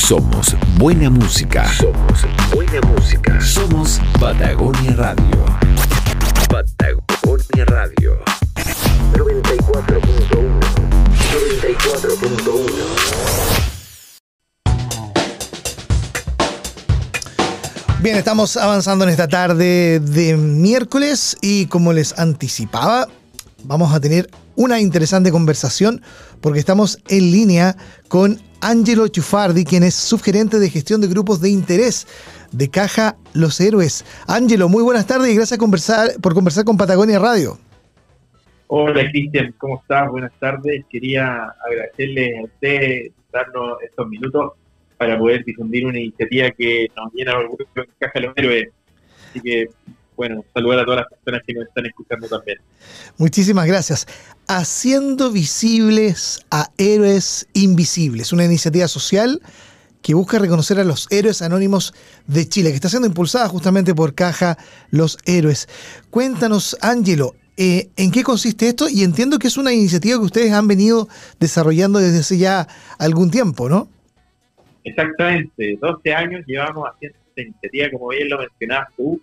Somos buena música. Somos buena música. Somos Patagonia Radio. Patagonia Radio. 94.1. 94.1. Bien, estamos avanzando en esta tarde de miércoles y como les anticipaba, vamos a tener una interesante conversación porque estamos en línea con Angelo Chufardi, quien es subgerente de gestión de grupos de interés de Caja Los Héroes. Angelo, muy buenas tardes y gracias por conversar con Patagonia Radio. Hola Cristian, ¿cómo estás? Buenas tardes. Quería agradecerle a usted darnos estos minutos para poder difundir una iniciativa que nos llena orgullo en Caja Los Héroes. Así que bueno, saludar a todas las personas que nos están escuchando también. Muchísimas gracias. Haciendo visibles a héroes invisibles, una iniciativa social que busca reconocer a los héroes anónimos de Chile, que está siendo impulsada justamente por Caja Los Héroes. Cuéntanos, Ángelo, eh, ¿en qué consiste esto? Y entiendo que es una iniciativa que ustedes han venido desarrollando desde hace ya algún tiempo, ¿no? Exactamente, 12 años llevamos haciendo esta iniciativa, como bien lo mencionabas tú,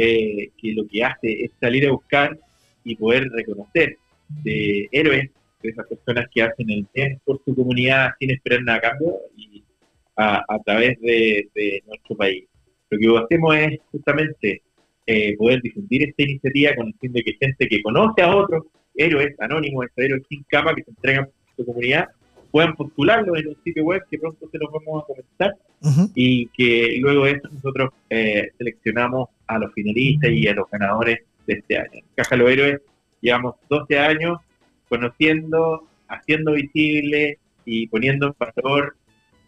eh, que lo que hace es salir a buscar y poder reconocer de héroes, de esas personas que hacen el bien por su comunidad sin esperar nada a cambio y a, través de, nuestro país. Lo que hacemos es justamente eh, poder difundir esta iniciativa con el fin de que gente que conoce a otros héroes anónimos, estos héroes sin capa que se entregan por su comunidad, puedan postularlo en un sitio web que pronto se los vamos a comentar y que luego de eso nosotros eh, seleccionamos a los finalistas y a los ganadores de este año. Caja Los Héroes llevamos 12 años conociendo, haciendo visible y poniendo en valor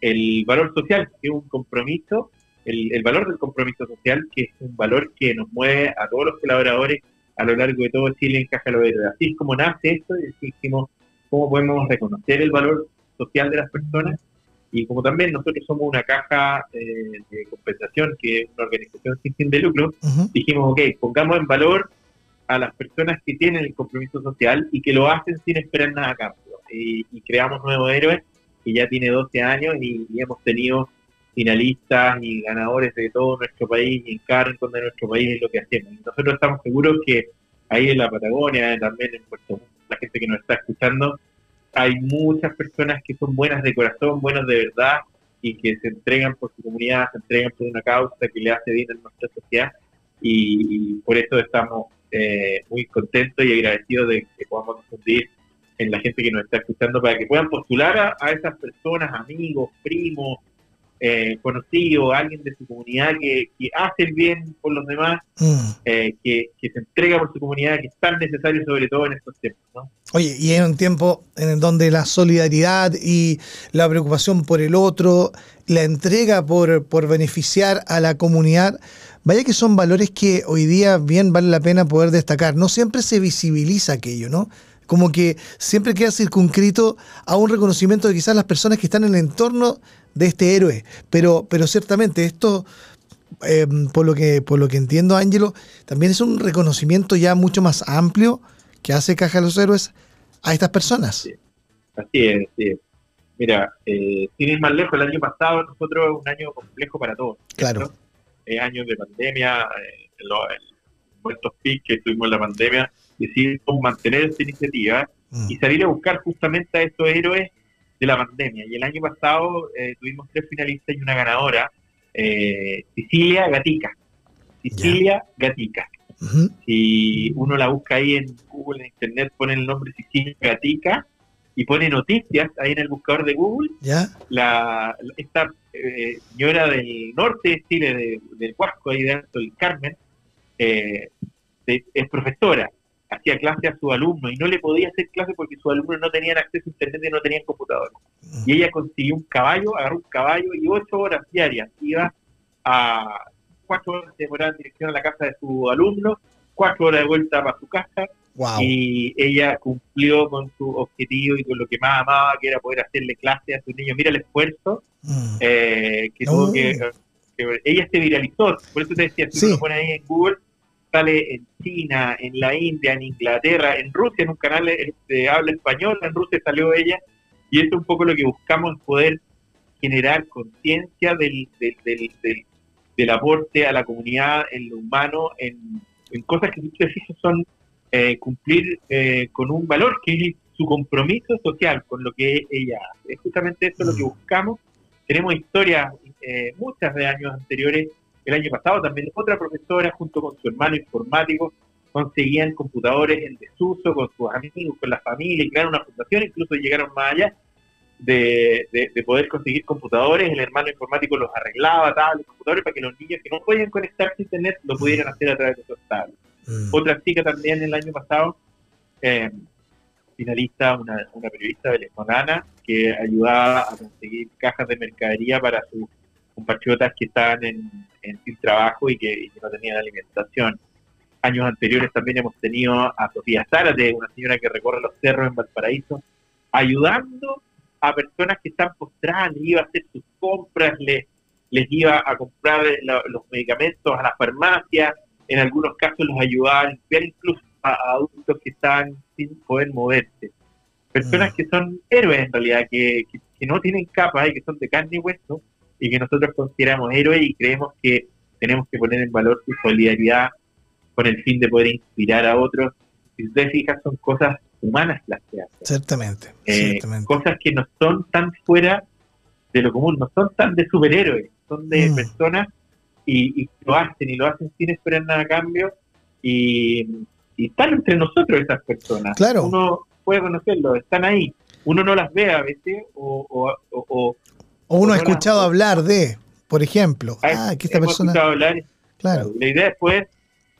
el valor social, que es un compromiso, el, valor del compromiso social, que es un valor que nos mueve a todos los colaboradores a lo largo de todo Chile en Caja Los. Así es como nace esto y dijimos cómo podemos reconocer el valor social de las personas y como también nosotros somos una caja eh, de compensación, que es una organización sin fin de lucro, dijimos, ok, pongamos en valor a las personas que tienen el compromiso social y que lo hacen sin esperar nada a cambio. Y, creamos Nuevos Héroes, que ya tiene 12 años y, hemos tenido finalistas y ganadores de todo nuestro país y en cada de nuestro país es lo que hacemos. Y nosotros estamos seguros que ahí en la Patagonia, también en Puerto Montt, la gente que nos está escuchando, hay muchas personas que son buenas de corazón, buenas de verdad y que se entregan por su comunidad, se entregan por una causa que le hace bien a nuestra sociedad. Y, por eso estamos eh, muy contentos y agradecidos de que podamos difundir en la gente que nos está escuchando para que puedan postular a esas personas, amigos, primos, eh, conocido, alguien de su comunidad que, hace el bien por los demás, mm. eh, que, se entrega por su comunidad, que es tan necesario sobre todo en estos tiempos. ¿no? Oye, y en un tiempo en donde la solidaridad y la preocupación por el otro, la entrega por, por beneficiar a la comunidad, vaya que son valores que hoy día bien vale la pena poder destacar. No siempre se visibiliza aquello, ¿no? como que siempre queda circunscrito a un reconocimiento de quizás las personas que están en el entorno de este héroe. Pero, pero ciertamente esto, em, por, lo que, por lo que entiendo, Ángelo, también es un reconocimiento ya mucho más amplio que hace Caja de los Héroes a estas personas. Así es, así es. Mira, eh, sin ir más lejos, el año pasado nosotros un año complejo para todos. Claro. Eh, años de pandemia, eh, los, estos que tuvimos en la pandemia, decidimos mantener esta iniciativa mm. y salir a buscar justamente a estos héroes de la pandemia. Y el año pasado eh, tuvimos tres finalistas y una ganadora, eh, Sicilia Gatica. Sicilia Gatica. Si uno la busca ahí en Google, en Internet, pone el nombre Sicilia Gatica y pone noticias ahí en el buscador de Google. ¿Ya? La, esta eh, señora del norte de Chile, del Huasco, ahí de Alto del Carmen, es profesora hacía clase a su alumno y no le podía hacer clase porque sus alumnos no tenían acceso a internet y no tenían computador. Mm. Y ella consiguió un caballo, agarró un caballo y ocho horas diarias iba a cuatro horas de en dirección a la casa de su alumno, cuatro horas de vuelta para su casa. Y ella cumplió con su objetivo y con lo que más amaba, que era poder hacerle clase a sus niños. Mira el esfuerzo mm. eh, que tuvo que, Ella se viralizó, por eso te decía, si uno lo pone ahí en Google, sale en China, en la India, en Inglaterra, en Rusia, en un canal de habla español, en Rusia salió ella, y esto es un poco lo que buscamos, poder generar conciencia del, del, del, del, aporte a la comunidad en lo humano, en, en cosas que muchas veces son eh, cumplir eh, con un valor que es su compromiso social con lo que ella hace. Es justamente eso lo que mm. buscamos. Tenemos historias, eh, muchas de años anteriores, el año pasado también otra profesora junto con su hermano informático conseguían computadores en desuso con sus amigos, con la familia, y crearon una fundación, incluso llegaron más allá de, poder conseguir computadores, el hermano informático los arreglaba, tablets, computadores, para que los niños que no podían conectarse a internet lo pudieran hacer a través de esos tablets. Mm. Otra chica también el año pasado, eh, finalista, una, una periodista venezolana, que ayudaba a conseguir cajas de mercadería para sus compatriotas que estaban en, sin trabajo y que, no tenían alimentación. Años anteriores también hemos tenido a Sofía Zárate, una señora que recorre los cerros en Valparaíso, ayudando a personas que están postradas, les iba a hacer sus compras, les, les iba a comprar los medicamentos a la farmacia, en algunos casos los ayudaba a limpiar incluso a, adultos que están sin poder moverse. Personas mm. que son héroes en realidad, que, que, no tienen capas y que son de carne y hueso y que nosotros consideramos héroes y creemos que tenemos que poner en valor su solidaridad con el fin de poder inspirar a otros. Si ustedes fijan, son cosas humanas las que hacen. Ciertamente, eh, Cosas que no son tan fuera de lo común, no son tan de superhéroes, son de mm. personas y, lo hacen y lo hacen sin esperar nada a cambio y, están entre nosotros esas personas. Claro. Uno puede conocerlo, están ahí. Uno no las ve a veces o... O, uno ha escuchado hablar de, por ejemplo, ah, ah que esta persona... Hablar, claro. La idea después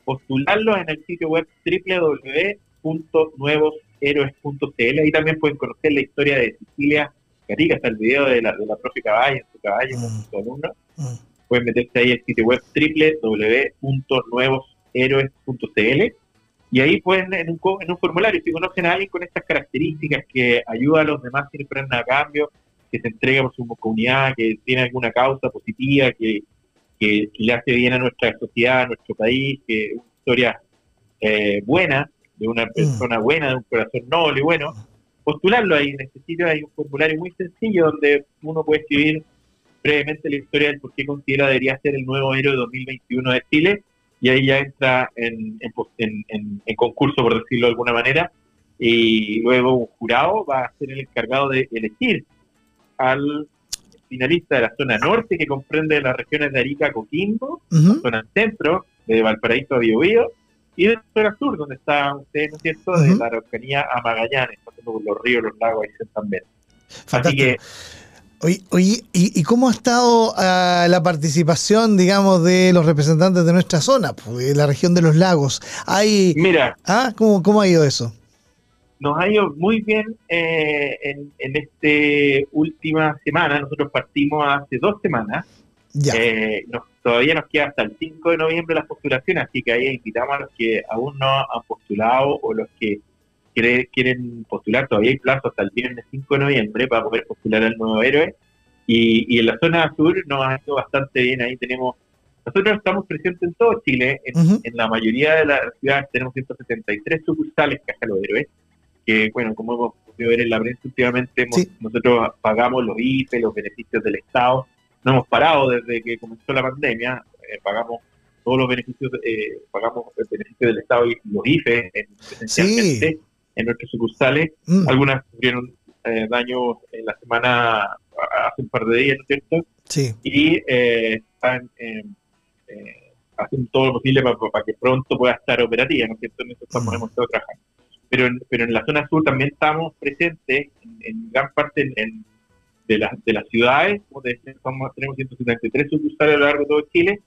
postularlos en el sitio web www.nuevoshéroes.cl. Ahí también pueden conocer la historia de Sicilia Carica, hasta el video de la, de la profe Caballo, su caballo con mm. su alumno. Mm pueden meterse ahí al sitio web www.nuevoshéroes.cl y ahí pueden, en un, en un formulario, si conocen a alguien con estas características que ayuda a los demás sin nada a cambio, que se entrega por su comunidad, que tiene alguna causa positiva, que, que, le hace bien a nuestra sociedad, a nuestro país, que es una historia eh, buena, de una mm. persona buena, de un corazón noble y bueno, postularlo ahí en este sitio. Hay un formulario muy sencillo donde uno puede escribir brevemente la historia del por qué considera debería ser el nuevo héroe 2021 de Chile y ahí ya entra en, en, concurso, por decirlo de alguna manera, y luego un jurado va a ser el encargado de elegir al finalista de la zona norte, que comprende las regiones de Arica, Coquimbo, zona centro, de Valparaíso a Biobío, y de la zona sur, donde está usted, ¿no es cierto?, de la Araucanía a Magallanes, pasando por los ríos, los lagos y también. Así que Oye, ¿y, cómo ha estado ah, la participación, digamos, de los representantes de nuestra zona, pues, de la región de los lagos? Hay, Mira, ¿ah? ¿Cómo, ¿cómo ha ido eso? Nos ha ido muy bien eh, en, en esta última semana. Nosotros partimos hace dos semanas. Ya. Eh, todavía nos queda hasta el 5 de noviembre las postulaciones, así que ahí invitamos a los que aún no han postulado o los que quieren postular, todavía hay plazo hasta el viernes 5 de noviembre para poder postular al nuevo héroe. Y, en la zona sur nos ha ido bastante bien. Ahí tenemos, nosotros estamos presentes en todo Chile, en, la mayoría de las ciudades tenemos 173 sucursales Caja Los Héroes, que bueno, como hemos podido ver en la prensa últimamente, nosotros pagamos los IFE, los beneficios del Estado, no hemos parado desde que comenzó la pandemia, eh, pagamos todos los beneficios, eh, pagamos el beneficio del Estado y los IFE esencialmente en nuestras sucursales. Mm. Algunas sufrieron eh, daños en la semana hace un par de días, ¿no es cierto? Sí. Y eh, están eh, eh, haciendo todo lo posible para, que pronto pueda estar operativa, ¿no es cierto? En eso estamos, mm. hemos estado trabajando. Pero en, pero en la zona sur también estamos presentes en, gran parte de, las de las ciudades, como te decía, tenemos 173 sucursales a lo largo de todo Chile,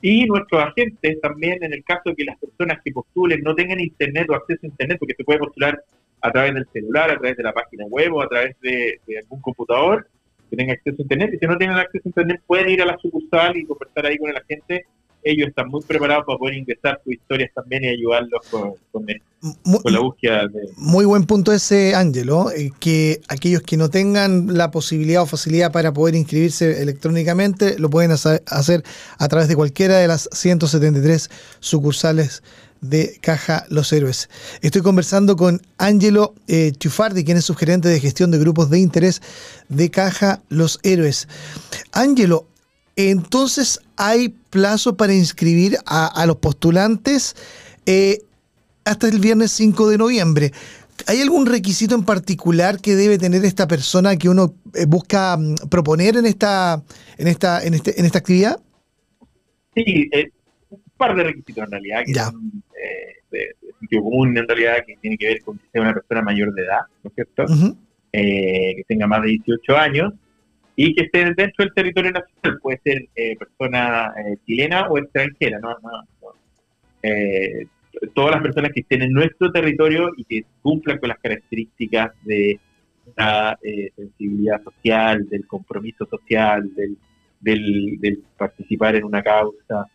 y nuestros agentes también, en el caso de que las personas que postulen no tengan internet o acceso a internet, porque se puede postular a través del celular, a través de la página web o a través de, algún computador que tenga acceso a internet. Y si no tienen acceso a internet, pueden ir a la sucursal y conversar ahí con el agente ellos están muy preparados para poder ingresar sus historias también y ayudarlos con, la búsqueda. De... Muy buen punto ese, Ángelo, eh, que aquellos que no tengan la posibilidad o facilidad para poder inscribirse electrónicamente lo pueden hacer a través de cualquiera de las 173 sucursales de Caja Los Héroes. Estoy conversando con Angelo eh, Chufardi, quien es subgerente de gestión de grupos de interés de Caja Los Héroes. Angelo, entonces hay plazo para inscribir a, los postulantes eh, hasta el viernes 5 de noviembre. ¿Hay algún requisito en particular que debe tener esta persona que uno eh, busca mm, proponer en esta, en esta, en este, en esta actividad? Sí, eh, un par de requisitos en realidad, que son eh, de, sitio común en realidad, que tiene que ver con que sea una persona mayor de edad, ¿no es cierto? que tenga más de 18 años y que esté dentro del territorio nacional. Puede ser persona chilena o extranjera, ¿no? no, no todas las personas que estén en nuestro territorio y que cumplan con las características de la eh, sensibilidad social, del compromiso social, del, del, participar en una causa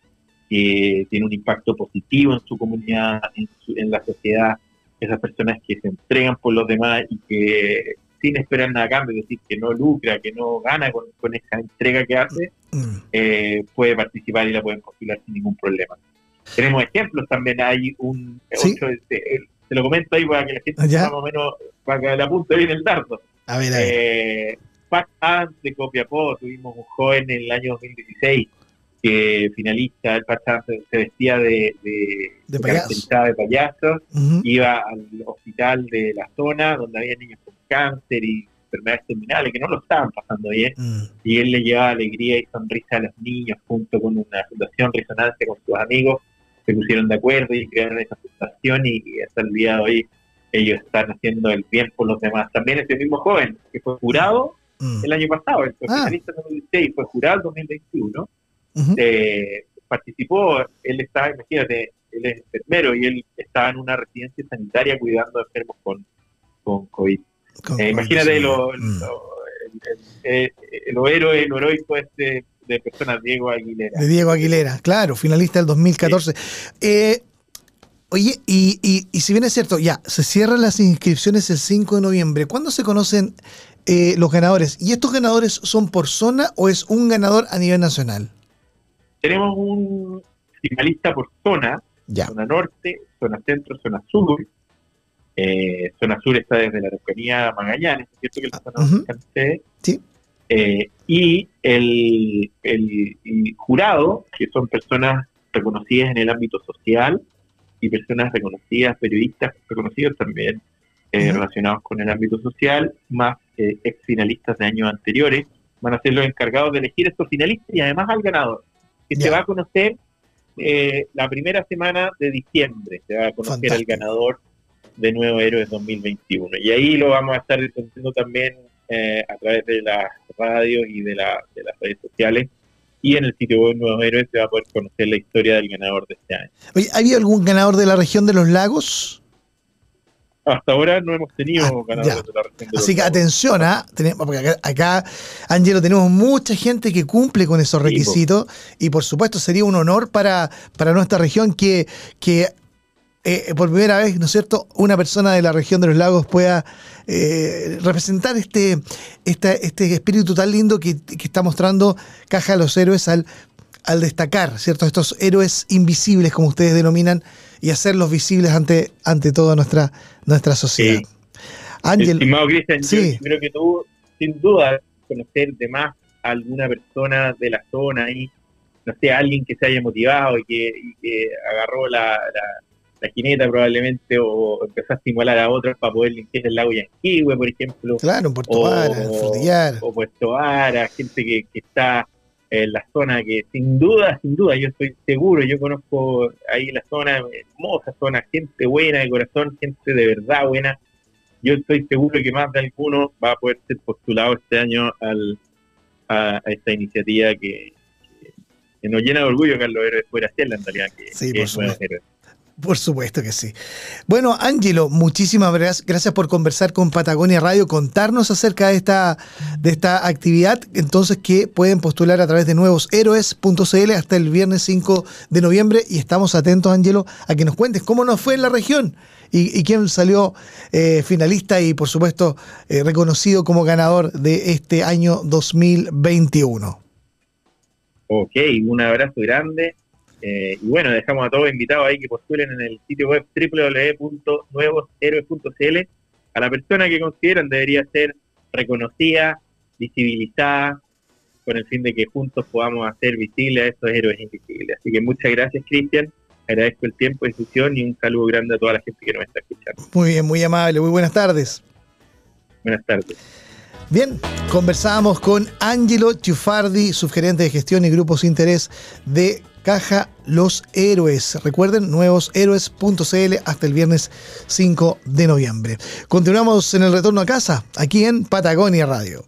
que tiene un impacto positivo en su comunidad, en, la sociedad, esas personas que se entregan por los demás y que sin esperar nada a cambio, es decir, que no lucra, que no gana con, esa entrega que hace, mm. eh, puede participar y la pueden postular sin ningún problema. Tenemos ejemplos también, hay un... ¿Sí? te, lo comento ahí para que la gente más o menos, para que la apunte bien el dardo. A ver, a ver. Eh, de Copiapó, tuvimos un joven en el año 2016 que finalista, el Patch se vestía de, de, de, payaso, iba al hospital de la zona donde había niños con cáncer y enfermedades terminales que no lo estaban pasando bien, mm. y él le llevaba alegría y sonrisa a los niños junto con una fundación resonancia con sus amigos se pusieron de acuerdo y crearon esa situación y, hasta el día de hoy ellos están haciendo el bien por los demás. También ese mismo joven que fue jurado mm. el año pasado, el finalista ah. 2016, fue jurado el 2021, eh, participó, él estaba, imagínate, él es enfermero y él estaba en una residencia sanitaria cuidando a enfermos con, con COVID. Eh, imagínate lo, mm. el, héroe, lo heroico este de personas Diego Aguilera. De Diego Aguilera, claro, finalista del 2014. Eh, oye, y, y, si bien es cierto, ya, se cierran las inscripciones el 5 de noviembre. ¿Cuándo se conocen eh, los ganadores? ¿Y estos ganadores son por zona o es un ganador a nivel nacional? Tenemos un finalista por zona, zona norte, zona centro, zona sur. Eh, zona sur está desde la Araucanía a Magallanes, ¿cierto? Que la ah, zona sí. Eh, y el, jurado, que son personas reconocidas en el ámbito social y personas reconocidas, periodistas reconocidos también eh, relacionados con el ámbito social, más eh, ex finalistas de años anteriores, van a ser los encargados de elegir estos finalistas y además al ganador, que se va a conocer la primera semana de diciembre, se va a conocer al ganador de Nuevo Héroes 2021. Y ahí lo vamos a estar discutiendo también eh, a través de las radios y de, la, de las redes sociales. Y en el sitio web Nuevos Héroes se va a poder conocer la historia del ganador de este año. Oye, ¿Había algún ganador de la región de los lagos? Hasta ahora no hemos tenido ah, ganadores de la región de Así que atención, ¿ah? porque acá, acá, Angelo, tenemos mucha gente que cumple con esos requisitos y por supuesto sería un honor para, para nuestra región que, que eh, por primera vez, ¿no es cierto?, una persona de la región de los lagos pueda eh, representar este, este espíritu tan lindo que, está mostrando Caja de los Héroes al, al destacar, ¿cierto?, estos héroes invisibles, como ustedes denominan, y hacerlos visibles ante, ante toda nuestra, nuestra sociedad. Ángel. Estimado Cristian, yo creo que tú, sin duda, conocer de más a alguna persona de la zona y no sé, alguien que se haya motivado y que, agarró la la jineta probablemente o empezó a estimular a otros para poder limpiar el lago Yanquihue, por ejemplo. Claro, en Puerto Vara, O Puerto Vara, gente que, está en la zona que sin duda, sin duda, yo estoy seguro, yo conozco ahí la zona, hermosa zona, gente buena de corazón, gente de verdad buena. Yo estoy seguro que más de alguno va a poder ser postulado este año al, a, esta iniciativa que, nos llena de orgullo, Carlos Héroes, poder hacerla en realidad. Que, sí, por por supuesto que sí. Bueno, Ángelo, muchísimas gracias por conversar con Patagonia Radio, contarnos acerca de esta, de esta actividad, entonces que pueden postular a través de nuevoshéroes.cl hasta el viernes 5 de noviembre y estamos atentos, Ángelo, a que nos cuentes cómo nos fue en la región y, quién salió eh, finalista y por supuesto eh, reconocido como ganador de este año 2021. Ok, un abrazo grande Eh, y bueno, dejamos a todos invitados ahí que postulen en el sitio web www.nuevoshéroes.cl a la persona que consideran debería ser reconocida, visibilizada, con el fin de que juntos podamos hacer visibles a estos héroes invisibles. Así que muchas gracias, Cristian. Agradezco el tiempo, decisión y un saludo grande a toda la gente que nos está escuchando. Muy bien, muy amable. Muy buenas tardes. Buenas tardes. Bien, conversamos con Angelo Ciufardi, subgerente de gestión y grupos de interés de Caja Los Héroes. Recuerden, nuevoshéroes.cl hasta el viernes 5 de noviembre. Continuamos en el retorno a casa, aquí en Patagonia Radio.